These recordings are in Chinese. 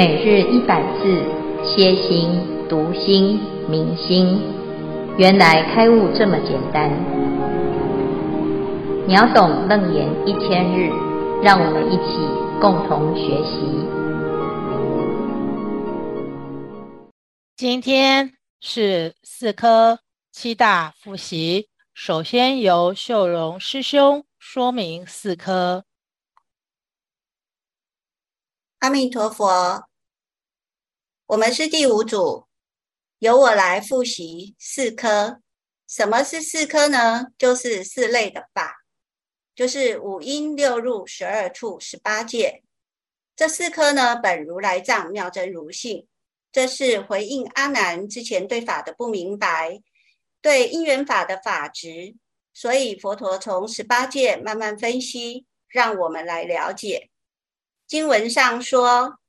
每日一百字，歇心、读心、明心，原来开悟这么简单。秒懂楞严一千日，让我们一起共同学习。今天是四科七大复习，首先由秀荣师兄说明四科。阿弥陀佛，我们是第五组，由我来复习四科。什么是四科呢？就是四类的法，就是五阴六入十二处十八界。这四科呢，本如来藏妙真如性，这是回应阿难之前对法的不明白，对因缘法的法执，所以佛陀从十八界慢慢分析，让我们来了解。经文上说，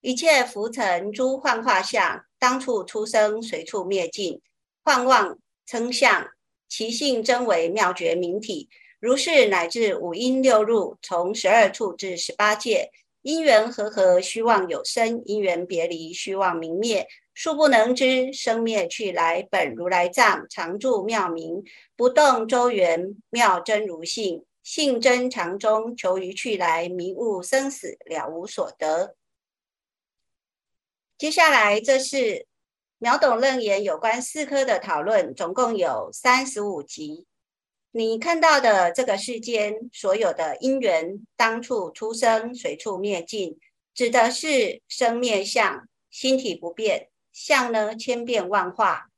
一切浮尘诸幻化相，当处出生，随处灭尽。幻妄称相，其性真为妙觉明体。如是乃至五阴六入，从十二处至十八界，因缘和合，虚妄有生；因缘别离，虚妄明灭。数不能知，生灭去来，本如来藏，常住妙明，不动周圆，妙真如性。性真常中，求于去来，迷悟生死，了无所得。接下来，这是秒懂楞严有关四科的讨论，总共有三十五集。你看到的这个世间所有的因缘，当处出生，随处灭尽，指的是生灭相，心体不变，相呢千变万化。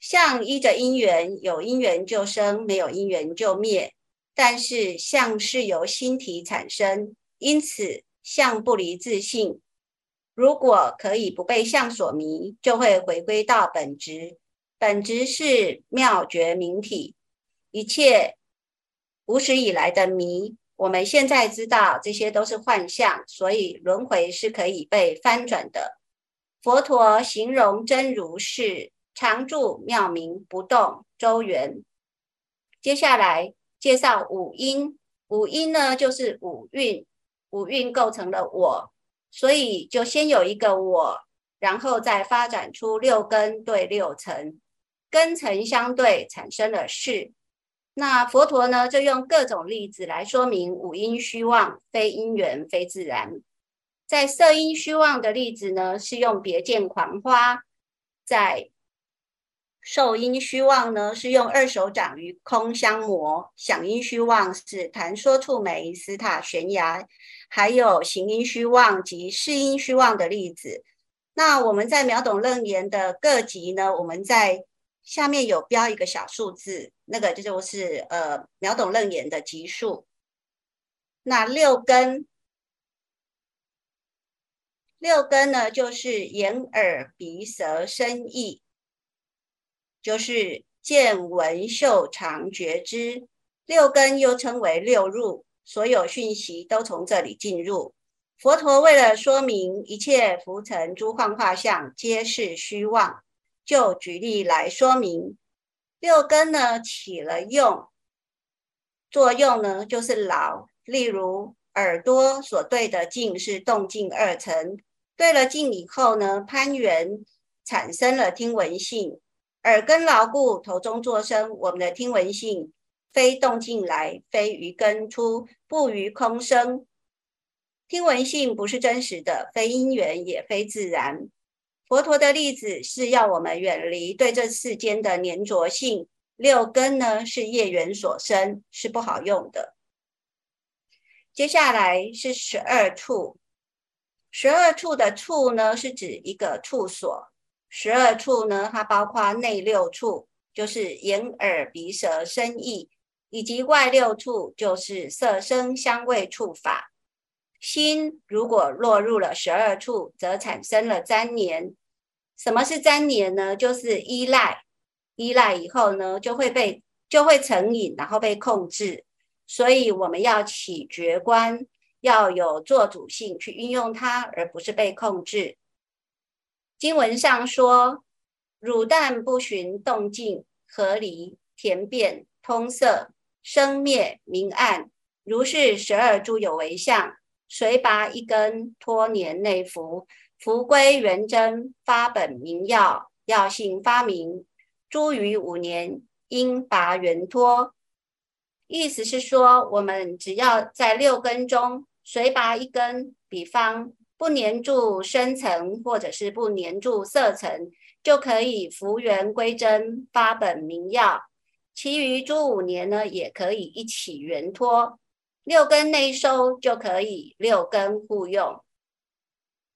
相依着因缘，有因缘就生，没有因缘就灭。但是相是由心体产生，因此相不离自性。如果可以不被相所迷，就会回归到本质。本质是妙觉明体。一切无始以来的迷，我们现在知道这些都是幻象，所以轮回是可以被翻转的。佛陀形容真如是。常住妙明不动周圆。接下来介绍五阴，五阴呢就是五蕴，五蕴构成了我，所以就先有一个我，然后再发展出六根对六尘，根尘相对产生了识。那佛陀呢就用各种例子来说明五阴虚妄，非因缘非自然。在色阴虚妄的例子呢是用别见狂花，在受阴虚妄呢，是用二手掌于空相磨；想阴虚妄是谈说触媒、斯塔悬崖；还有行阴虚妄及识阴虚妄的例子。那我们在秒懂楞严的各级呢，我们在下面有标一个小数字，那个就是呃秒懂楞严的级数。那六根，六根呢，就是眼、耳、鼻、舌、身、意。就是见闻嗅尝觉知六根，又称为六入，所有讯息都从这里进入。佛陀为了说明一切浮尘诸幻化相皆是虚妄，就举例来说明六根呢起了用作用呢，就是劳。例如耳朵所对的境是动静二层，对了境以后呢，攀缘产生了听闻性。耳根牢固，头中作声。我们的听闻性，非动静来，非于根出，不于空生。听闻性不是真实的，非因缘，也非自然。佛陀的例子是要我们远离对这世间的粘着性。六根呢，是业缘所生，是不好用的。接下来是十二处，十二处的处呢，是指一个处所。十二处呢，它包括内六处，就是眼、耳、鼻、舌、身、意，以及外六处，就是色、声、香味、触、法。心如果落入了十二处，则产生了粘黏。什么是粘黏呢？就是依赖，依赖以后呢，就会被就会成瘾，然后被控制。所以我们要起觉观，要有作主性去运用它，而不是被控制。经文上说：“汝但不寻动静合离田变通色生灭明暗，如是十二诸有为相，随拔一根，托年内服，服归元真，发本名药，药性发明。诸余五年，应拔原托。意思是说，我们只要在六根中随拔一根，比方不粘住深层，或者是不粘住色层，就可以服元归真，发本名药。其余诸五年呢，也可以一起圆托。六根内收就可以六根互用。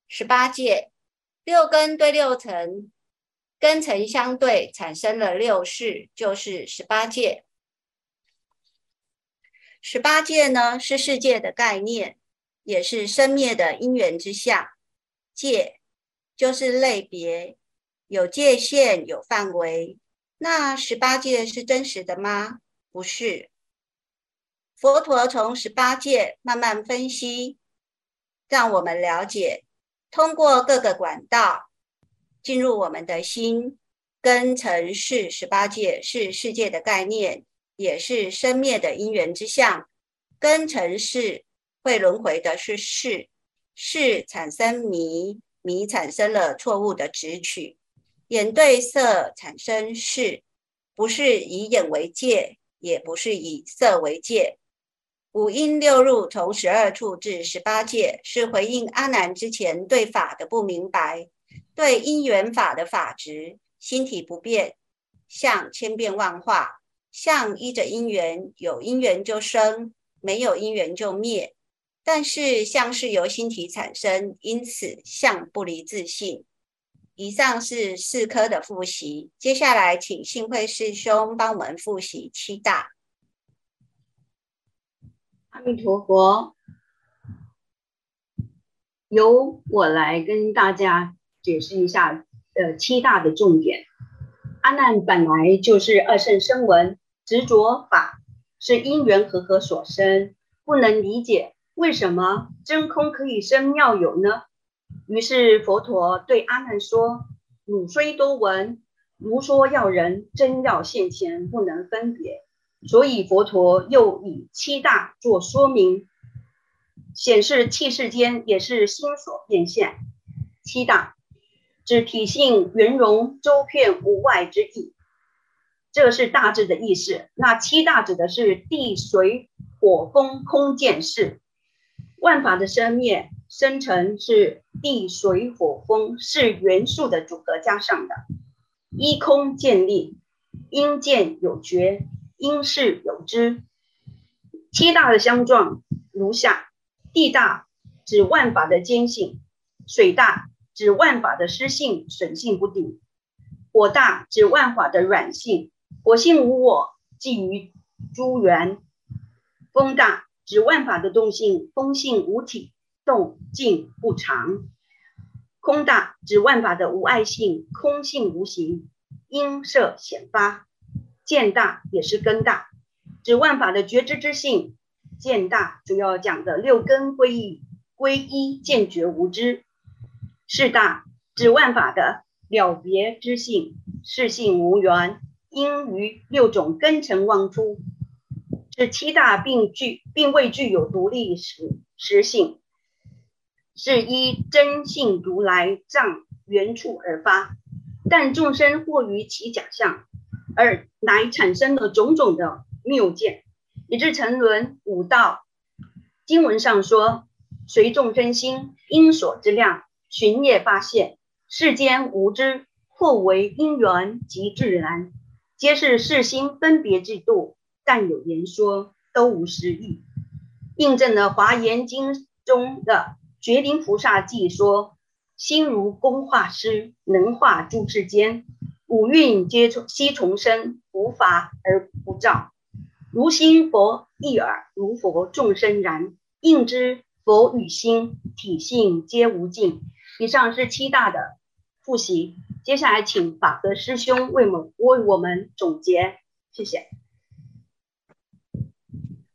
十八界，六根对六尘，根尘相对，产生了六世，就是十八界。十八界呢，是世界的概念，也是生灭的因缘之相。界就是类别，有界限，有范围。那十八界是真实的吗？不是。佛陀从十八界慢慢分析，让我们了解，通过各个管道进入我们的心，根尘识十八界是世界的概念，也是生灭的因缘之相。根尘识会轮回的是世世产生迷，迷产生了错误的执取，眼对色产生是，不是以眼为界，也不是以色为界。五阴六入从十二处至十八界，是回应阿难之前对法的不明白，对因缘法的法执，心体不变，相千变万化，相依着因缘，有因缘就生，没有因缘就灭。但是相是由心体产生，因此相不离自性。以上是四科的复习，接下来请信慧师兄帮我们复习七大。阿弥陀佛，由我来跟大家解释一下呃七大的重点。阿难本来就是二圣声闻，执着法是因缘和合所生，不能理解为什么真空可以生妙有呢？于是佛陀对阿难说：“汝虽多闻，如说要人真要现前，不能分别。”所以佛陀又以七大做说明，显示器世间也是心所变现。七大指体性圆融周遍无外之意，这是大致的意思。那七大指的是地水火风空见识，万法的生灭生成是地水火风是元素的组合加上的，依空建立，因见有觉。应识有知，七大的相状如下：地大指万法的坚性，水大指万法的湿性损性不定，火大指万法的软性，火性无我，寄于诸缘；风大指万法的动性，风性无体，动静不常；空大指万法的无碍性，空性无形，因色显发。见大也是根大，指万法的觉知之性；见大主要讲的六根归一，归一见觉无知。识大指万法的了别之性，识性无缘，应于六种根尘妄出。这七大并具，并未具有独立实实性，是依真性如来藏原处而发，但众生惑于其假象。而乃产生了种种的谬见，以致沉沦五道。经文上说：“随众生心，因所之量，寻业发现。世间无知，或为因缘及自然，皆是世心分别制度。但有言说，都无实义。”印证了《华严经》中的觉灵菩萨记说：“心如工画师，能画诸世间。”五蕴皆从悉从生，无法而不造。如心佛一耳，如佛众生然。应知佛与心体性皆无尽。以上是七大的复习，接下来请法德师兄为我们为我们总结，谢谢。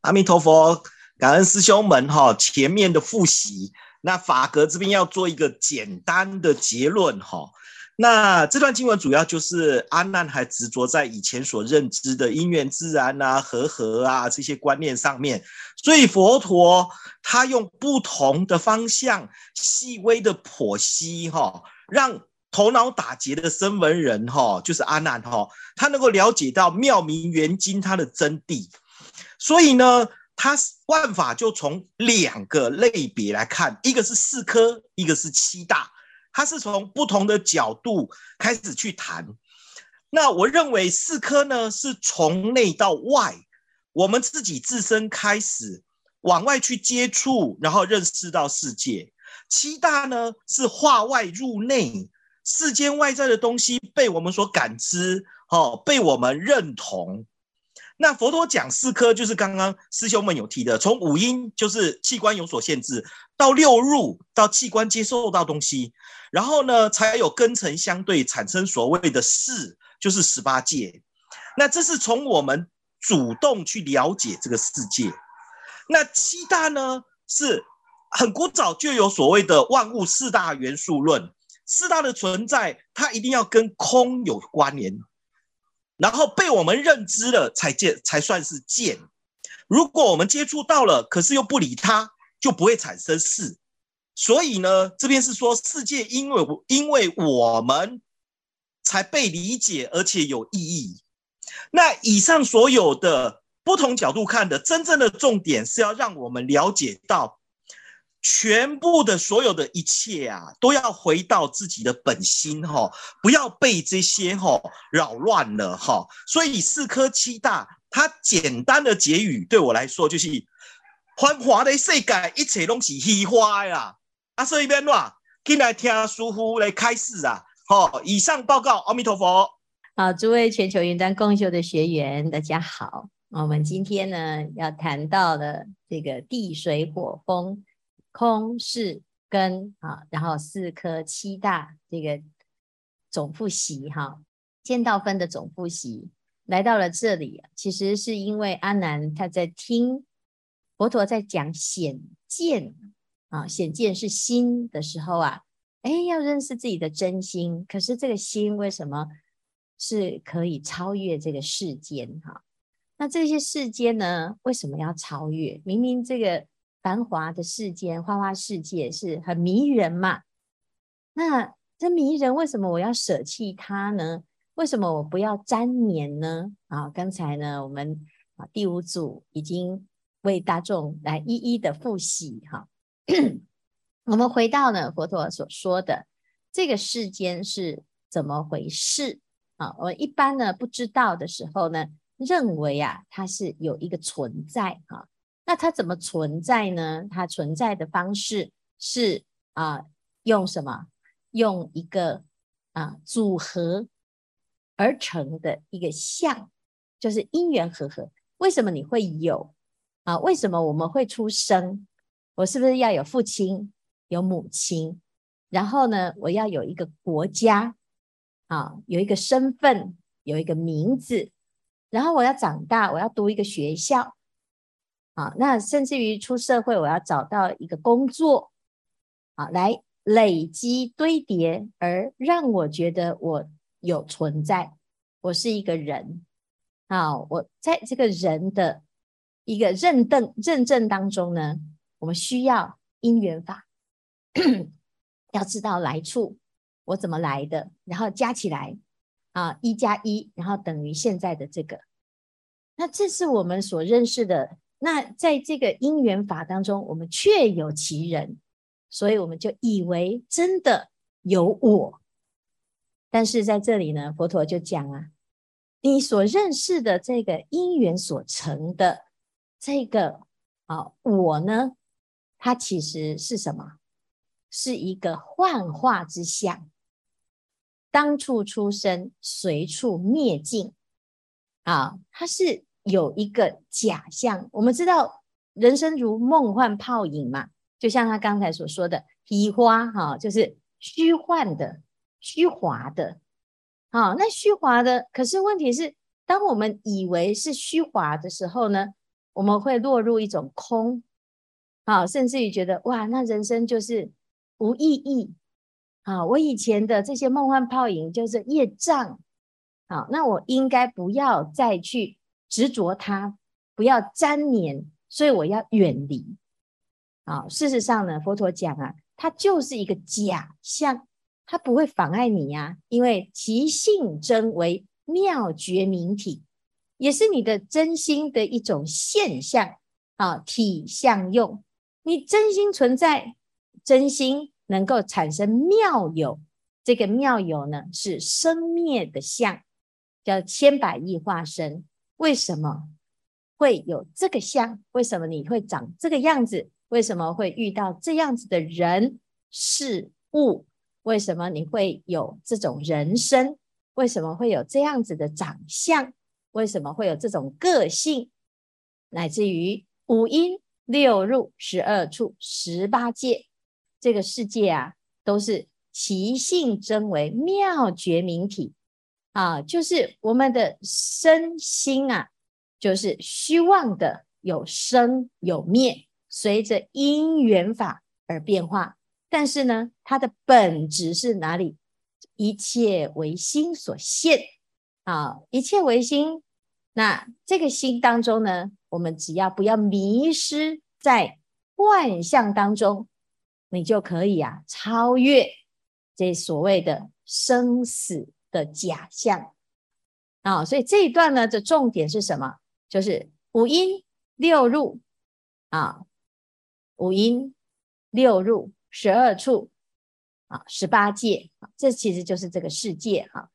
阿弥陀佛，感恩师兄们哈，前面的复习，那法格这边要做一个简单的结论哈。那这段经文主要就是阿难还执着在以前所认知的因缘自然啊、和合啊这些观念上面，所以佛陀他用不同的方向细微的剖析，哈，让头脑打结的声闻人，哈，就是阿难，哈，他能够了解到妙明圆经它的真谛。所以呢，他万法就从两个类别来看，一个是四科，一个是七大。他是从不同的角度开始去谈，那我认为四科呢是从内到外，我们自己自身开始往外去接触，然后认识到世界。七大呢是化外入内，世间外在的东西被我们所感知，哦，被我们认同。那佛陀讲四科，就是刚刚师兄们有提的，从五阴就是器官有所限制，到六入到器官接受到东西，然后呢才有根尘相对产生所谓的四，就是十八界。那这是从我们主动去了解这个世界。那七大呢是很古早就有所谓的万物四大元素论，四大的存在它一定要跟空有关联。然后被我们认知了，才见才算是见。如果我们接触到了，可是又不理它，就不会产生事。所以呢，这边是说世界因为因为我们才被理解，而且有意义。那以上所有的不同角度看的，真正的重点是要让我们了解到。全部的所有的一切啊，都要回到自己的本心哈，不要被这些哈扰乱了哈。所以四科七大，它简单的结语对我来说就是：繁华的世界，一切都是虚华呀。啊，所以边话进来听师父来开示啊。好，以上报告，阿弥陀佛。好，诸位全球云端共修的学员，大家好。我们今天呢要谈到的这个地水火风。空是根啊，然后四科七大这个总复习哈，见到分的总复习来到了这里，其实是因为阿难他在听佛陀在讲显见啊，显见是心的时候啊，哎，要认识自己的真心。可是这个心为什么是可以超越这个世间哈？那这些世间呢，为什么要超越？明明这个。繁华的世间，花花世界是很迷人嘛？那这迷人，为什么我要舍弃它呢？为什么我不要粘黏呢？啊，刚才呢，我们啊第五组已经为大众来一一的复习哈。我们回到呢佛陀所说的这个世间是怎么回事啊？我一般呢不知道的时候呢，认为啊它是有一个存在哈。那它怎么存在呢？它存在的方式是啊，用什么？用一个啊组合而成的一个相，就是因缘和合。为什么你会有啊？为什么我们会出生？我是不是要有父亲、有母亲？然后呢，我要有一个国家啊，有一个身份，有一个名字。然后我要长大，我要读一个学校。啊，那甚至于出社会，我要找到一个工作，啊，来累积堆叠，而让我觉得我有存在，我是一个人。啊，我在这个人的一个认证认证当中呢，我们需要因缘法，要知道来处，我怎么来的，然后加起来，啊，一加一，然后等于现在的这个。那这是我们所认识的。那在这个因缘法当中，我们确有其人，所以我们就以为真的有我。但是在这里呢，佛陀就讲啊，你所认识的这个因缘所成的这个啊我呢，它其实是什么？是一个幻化之相，当处出生，随处灭尽啊，它是。有一个假象，我们知道人生如梦幻泡影嘛，就像他刚才所说的“虚花”哈，就是虚幻的、虚华的。好，那虚华的，可是问题是，当我们以为是虚华的时候呢，我们会落入一种空，好，甚至于觉得哇，那人生就是无意义，啊，我以前的这些梦幻泡影就是业障，好，那我应该不要再去执着它，不要沾黏，所以我要远离。啊，事实上呢，佛陀讲啊，它就是一个假象，它不会妨碍你呀，因为其性真为妙觉明体，也是你的真心的一种现象啊，体相用，你真心存在，真心。能够产生妙有，这个妙有呢，是生灭的相，叫千百亿化身。为什么会有这个相？为什么你会长这个样子？为什么会遇到这样子的人事物？为什么你会有这种人生？为什么会有这样子的长相？为什么会有这种个性？乃至于五阴六入十二处十八界。这个世界啊，都是其性真为妙觉明体啊，就是我们的身心啊，就是虚妄的，有生有灭，随着因缘法而变化。但是呢，它的本质是哪里？一切为心所现啊，一切为心。那这个心当中呢，我们只要不要迷失在幻象当中。你就可以啊，超越这所谓的生死的假象啊，所以这一段呢，的重点是什么？就是五阴六入啊，五阴六入十二处啊，十八界，这其实就是这个世界哈。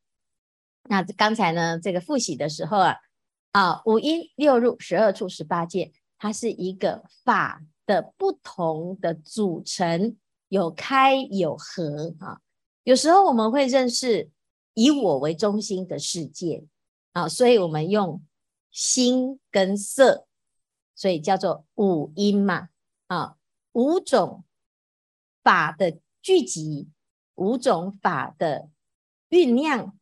那刚才呢，这个复习的时候啊，啊，五阴六入十二处十八界，它是一个法。的不同的组成，有开有合啊。有时候我们会认识以我为中心的世界啊，所以我们用心跟色，所以叫做五阴嘛啊，五种法的聚集，五种法的酝酿，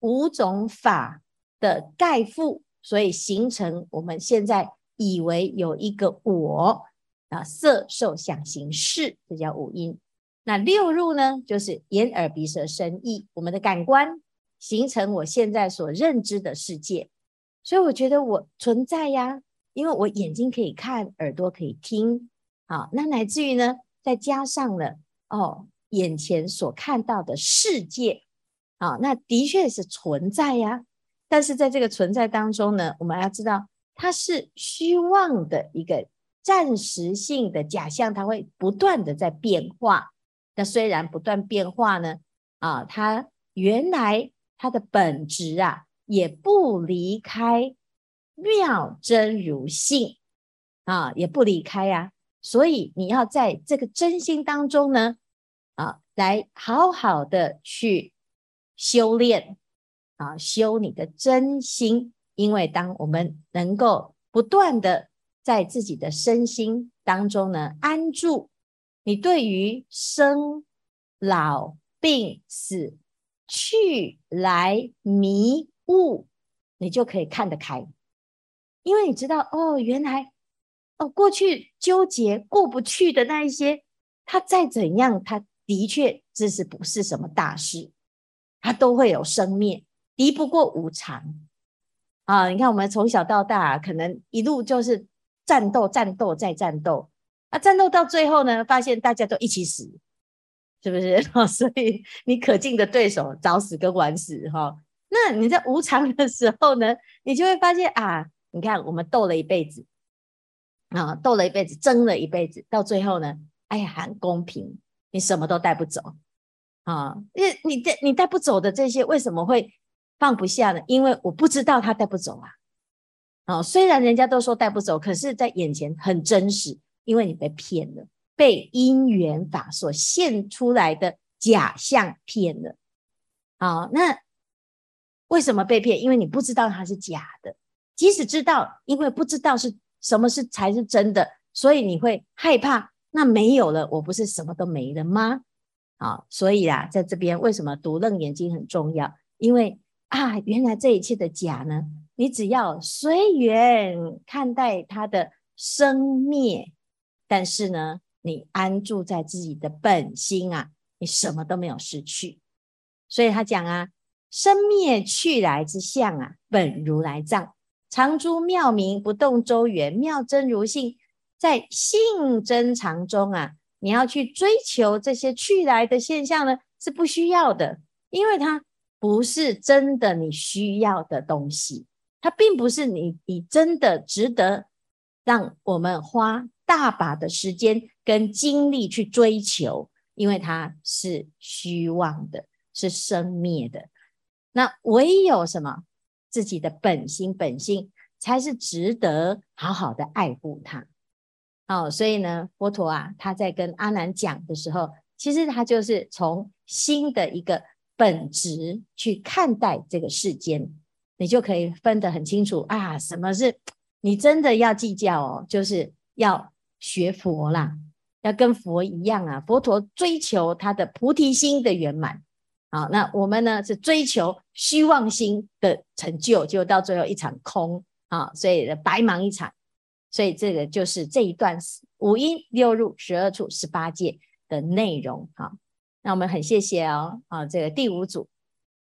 五种法的概覆，所以形成我们现在以为有一个我。啊，色受想行识，这叫五阴。那六入呢，就是眼耳鼻舌身意，我们的感官形成我现在所认知的世界。所以我觉得我存在呀，因为我眼睛可以看，耳朵可以听。好，那乃至于呢，再加上了哦，眼前所看到的世界，啊，那的确是存在呀。但是在这个存在当中呢，我们要知道它是虚妄的一个。暂时性的假象，它会不断的在变化。那虽然不断变化呢，啊，它原来它的本质啊，也不离开妙真如性啊，也不离开啊。所以你要在这个真心当中呢，啊，来好好的去修炼啊，修你的真心。因为当我们能够不断的。在自己的身心当中呢，安住。你对于生老病死去来迷悟，你就可以看得开，因为你知道哦，原来哦，过去纠结过不去的那一些，它再怎样，它的确这是不是什么大事，它都会有生灭，敌不过无常啊！你看我们从小到大，可能一路就是。战斗，战斗，再战斗，啊，战斗到最后呢，发现大家都一起死，是不是？所以你可敬的对手早死跟晚死，哈，那你在无常的时候呢，你就会发现啊，你看我们斗了一辈子，啊，斗了一辈子，争了一辈子，到最后呢，哎呀，很公平，你什么都带不走，啊，因为你带你带不走的这些，为什么会放不下呢？因为我不知道他带不走啊。哦，虽然人家都说带不走，可是在眼前很真实，因为你被骗了，被因缘法所现出来的假象骗了。好，那为什么被骗？因为你不知道它是假的，即使知道，因为不知道是什么是才是真的，所以你会害怕。那没有了，我不是什么都没了吗？好，所以啊，在这边为什么读楞严经很重要？因为啊，原来这一切的假呢？你只要随缘看待它的生灭，但是呢，你安住在自己的本心啊，你什么都没有失去。所以他讲啊，生灭去来之相啊，本如来藏，常诸妙明，不动周圆，妙真如性，在性真常中啊。你要去追求这些去来的现象呢，是不需要的，因为它不是真的你需要的东西，它并不是你你真的值得让我们花大把的时间跟精力去追求，因为它是虚妄的，是生灭的。那唯有什么自己的本心，本心才是值得好好的爱护它。哦，所以呢，佛陀啊，他在跟阿难讲的时候，其实他就是从心的一个本质去看待这个世间，你就可以分得很清楚啊，什么是你真的要计较哦，就是要学佛啦，要跟佛一样啊。佛陀追求他的菩提心的圆满，好，那我们呢是追求虚妄心的成就，就到最后一场空啊，所以白忙一场。所以这个就是这一段五阴六入十二处十八界的内容。好，那我们很谢谢哦，啊，这个第五组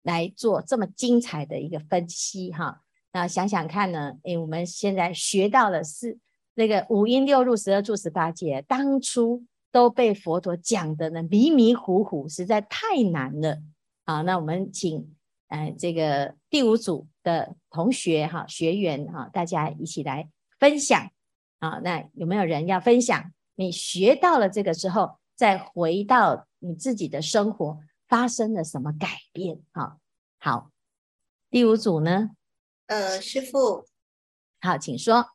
来做这么精彩的一个分析哈。那想想看呢，诶，我们现在学到了是那个五阴六入十二处十八界，当初都被佛陀讲的呢迷迷糊糊，实在太难了。好，那我们请呃这个第五组的同学哈学员哈，大家一起来分享。啊，那有没有人要分享？你学到了这个之后，再回到你自己的生活，发生了什么改变？好，好，第五组呢？呃，师傅，好，请说。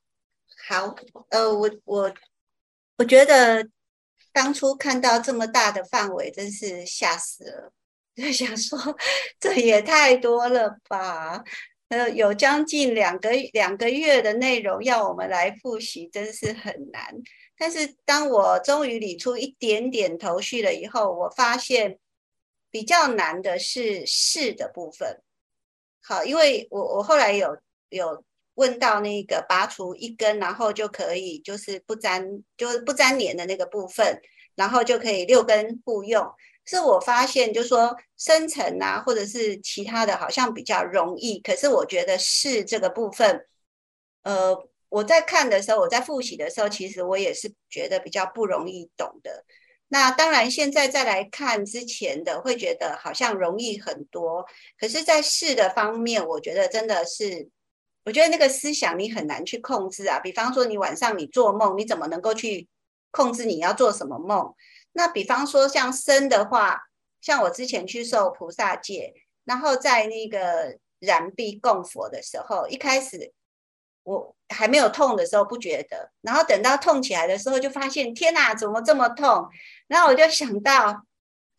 好，呃，我我我觉得当初看到这么大的范围，真是吓死了，就想说这也太多了吧。呃，有将近两个两个月的内容要我们来复习，真是很难。但是当我终于理出一点点头绪了以后，我发现比较难的是是的部分。好，因为我我后来有有问到那个拔除一根，然后就可以就是不粘就是不粘连的那个部分，然后就可以六根互用。是我发现，就是说生成啊，或者是其他的，好像比较容易。可是我觉得是这个部分，呃，我在看的时候，我在复习的时候，其实我也是觉得比较不容易懂的。那当然，现在再来看之前的，会觉得好像容易很多。可是，在识的方面，我觉得真的是，我觉得那个思想你很难去控制啊。比方说，你晚上你做梦，你怎么能够去控制你要做什么梦？那比方说像生的话，像我之前去受菩萨戒，然后在那个燃壁供佛的时候，一开始我还没有痛的时候不觉得，然后等到痛起来的时候，就发现天哪，怎么这么痛？然后我就想到，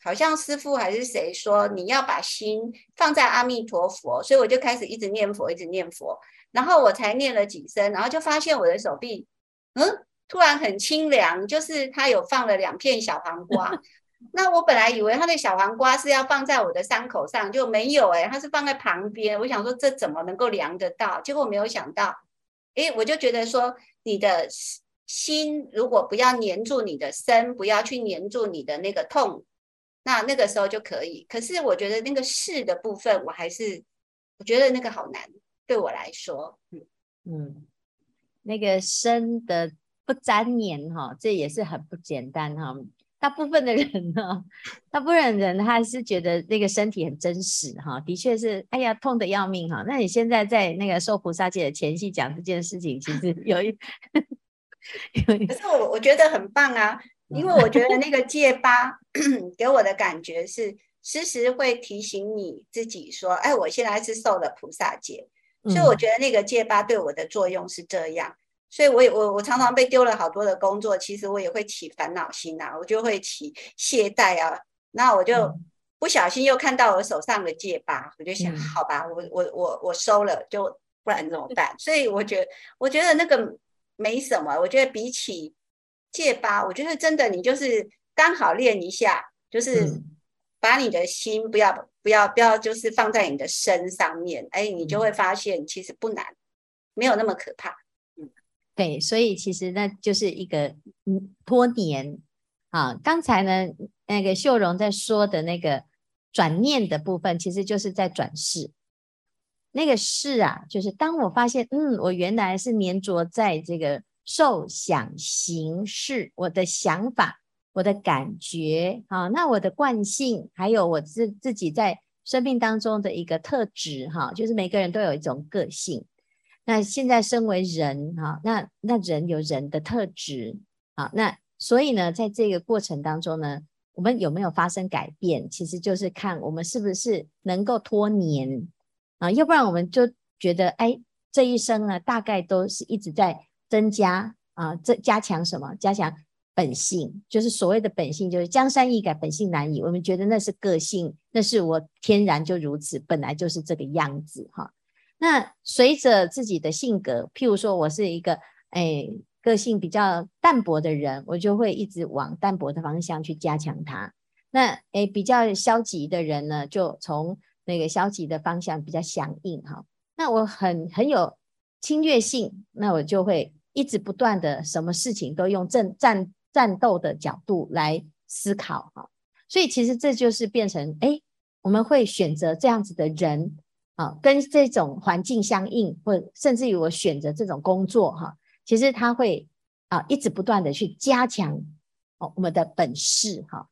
好像师傅还是谁说你要把心放在阿弥陀佛，所以我就开始一直念佛，一直念佛，然后我才念了几声，然后就发现我的手臂，嗯。突然很清凉，就是他有放了两片小黄瓜。那我本来以为他的小黄瓜是要放在我的伤口上，就没有哎、欸，他是放在旁边。我想说这怎么能够凉得到？结果没有想到，诶，我就觉得说你的心如果不要黏住你的身，不要去黏住你的那个痛，那那个时候就可以。可是我觉得那个是的部分，我还是我觉得那个好难，对我来说，嗯嗯，那个生的。不粘黏哈，这也是很不简单哈。大部分的人呢，大部分人他是觉得那个身体很真实哈，的确是，哎呀，痛得要命哈。那你现在在那个受菩萨戒的前夕讲这件事情，其实有一，有一，可是我我觉得很棒啊，因为我觉得那个戒疤 给我的感觉是，时时会提醒你自己说，哎，我现在是受了菩萨戒，所以我觉得那个戒疤对我的作用是这样。所以我也我我常常被丢了好多的工作，其实我也会起烦恼心呐、啊，我就会起懈怠啊，那我就不小心又看到我手上的戒疤，我就想，好吧，我我我我收了，就不然怎么办？所以我觉得我觉得那个没什么，我觉得比起戒疤，我觉得真的你就是刚好练一下，就是把你的心不要不要不要就是放在你的身上面，哎，你就会发现其实不难，没有那么可怕。对，所以其实那就是一个嗯脱黏啊，刚才呢，那个秀荣在说的那个转念的部分，其实就是在转世。那个世啊，就是当我发现，嗯，我原来是黏着在这个受想行识，我的想法，我的感觉，啊，那我的惯性，还有我自自己在生命当中的一个特质，哈，就是每个人都有一种个性。那现在身为人，哈，那那人有人的特质，啊，那所以呢，在这个过程当中呢，我们有没有发生改变，其实就是看我们是不是能够脱黏。啊，要不然我们就觉得，哎，这一生呢，大概都是一直在增加啊，这加强什么？加强本性，就是所谓的本性，就是江山易改，本性难移。我们觉得那是个性，那是我天然就如此，本来就是这个样子哈。那随着自己的性格，譬如说我是一个哎个性比较淡薄的人，我就会一直往淡薄的方向去加强它。那哎比较消极的人呢，就从那个消极的方向比较响应哈，那我很很有侵略性，那我就会一直不断的什么事情都用战战战斗的角度来思考哈，所以其实这就是变成哎，我们会选择这样子的人啊，跟这种环境相应，或甚至于我选择这种工作哈，其实他会啊一直不断的去加强哦我们的本事哈，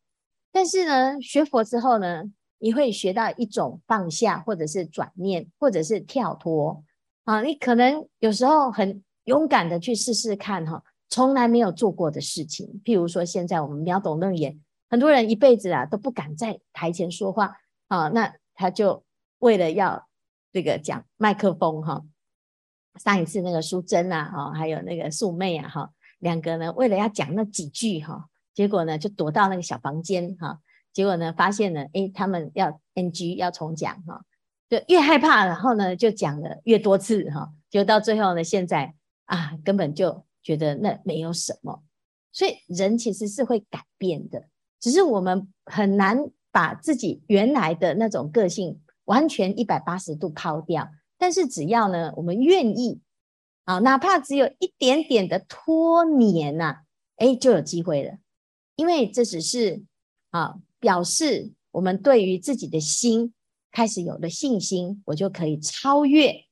但是呢，学佛之后呢，你会学到一种放下，或者是转念，或者是跳脱啊！你可能有时候很勇敢的去试试看哈，从来没有做过的事情。譬如说，现在我们秒懂楞严，很多人一辈子啊都不敢在台前说话啊，那他就为了要这个讲麦克风哈。上一次那个淑珍啊，哈，还有那个素妹啊，哈，两个呢为了要讲那几句哈，结果呢就躲到那个小房间哈。结果呢，发现呢，诶，他们要 NG 要重讲哈，就越害怕，然后呢，就讲了越多次哈，就到最后呢，现在啊，根本就觉得那没有什么。所以人其实是会改变的，只是我们很难把自己原来的那种个性完全一百八十度抛掉。但是只要呢，我们愿意啊，哪怕只有一点点的脱黏呐，诶，就有机会了，因为这只是啊。表示我们对于自己的心开始有了信心，我就可以超越，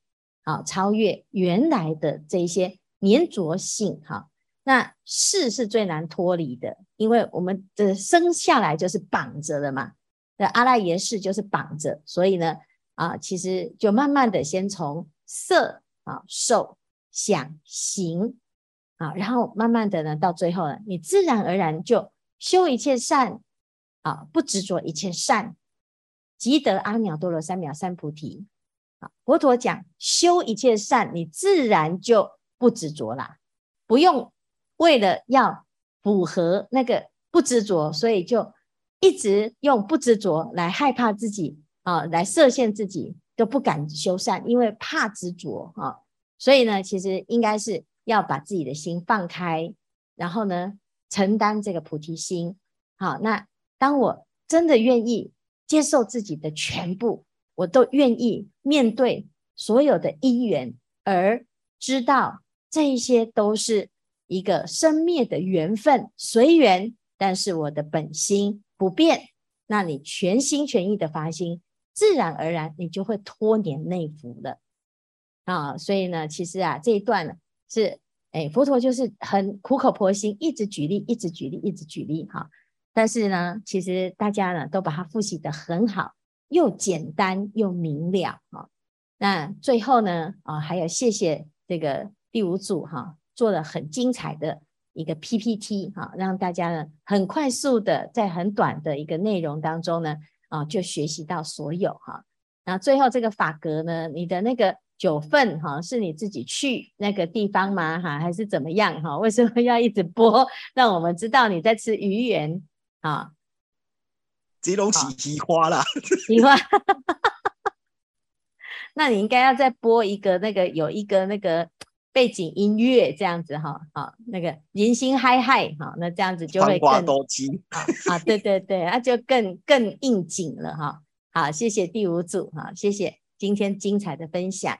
啊，超越原来的这一些黏着性，哈。那识是最难脱离的，因为我们的生下来就是绑着的嘛。那阿赖耶识就是绑着，所以呢，啊，其实就慢慢的先从色啊、受、想、行，啊，然后慢慢的呢，到最后呢，你自然而然就修一切善。啊，不执着一切善，即得阿耨多罗三藐三菩提。佛陀讲修一切善，你自然就不执着啦，不用为了要符合那个不执着，所以就一直用不执着来害怕自己啊，来设限自己，都不敢修善，因为怕执着啊。所以呢，其实应该是要把自己的心放开，然后呢，承担这个菩提心。好，那。当我真的愿意接受自己的全部，我都愿意面对所有的因缘，而知道这一些都是一个生灭的缘分，随缘。但是我的本心不变，那你全心全意的发心，自然而然你就会脱年内服了啊！所以呢，其实啊，这一段呢是，哎，佛陀就是很苦口婆心，一直举例，一直举例，一直举例，哈。但是呢，其实大家呢都把它复习得很好，又简单又明了哈。那最后呢，啊，还有谢谢这个第五组哈，做了很精彩的一个 PPT 哈，让大家呢很快速的在很短的一个内容当中呢，啊，就学习到所有哈。那最后这个法格呢，你的那个九份哈，是你自己去那个地方吗？哈，还是怎么样哈？为什么要一直播，让我们知道你在吃鱼圆？啊，这种喜喜花啦，喜花，那你应该要再播一个那个有一个那个背景音乐这样子哈，好，那个人心嗨嗨，哈，那这样子就会更多金，啊，对对对，那就更更应景了哈，好，谢谢第五组哈，谢谢今天精彩的分享。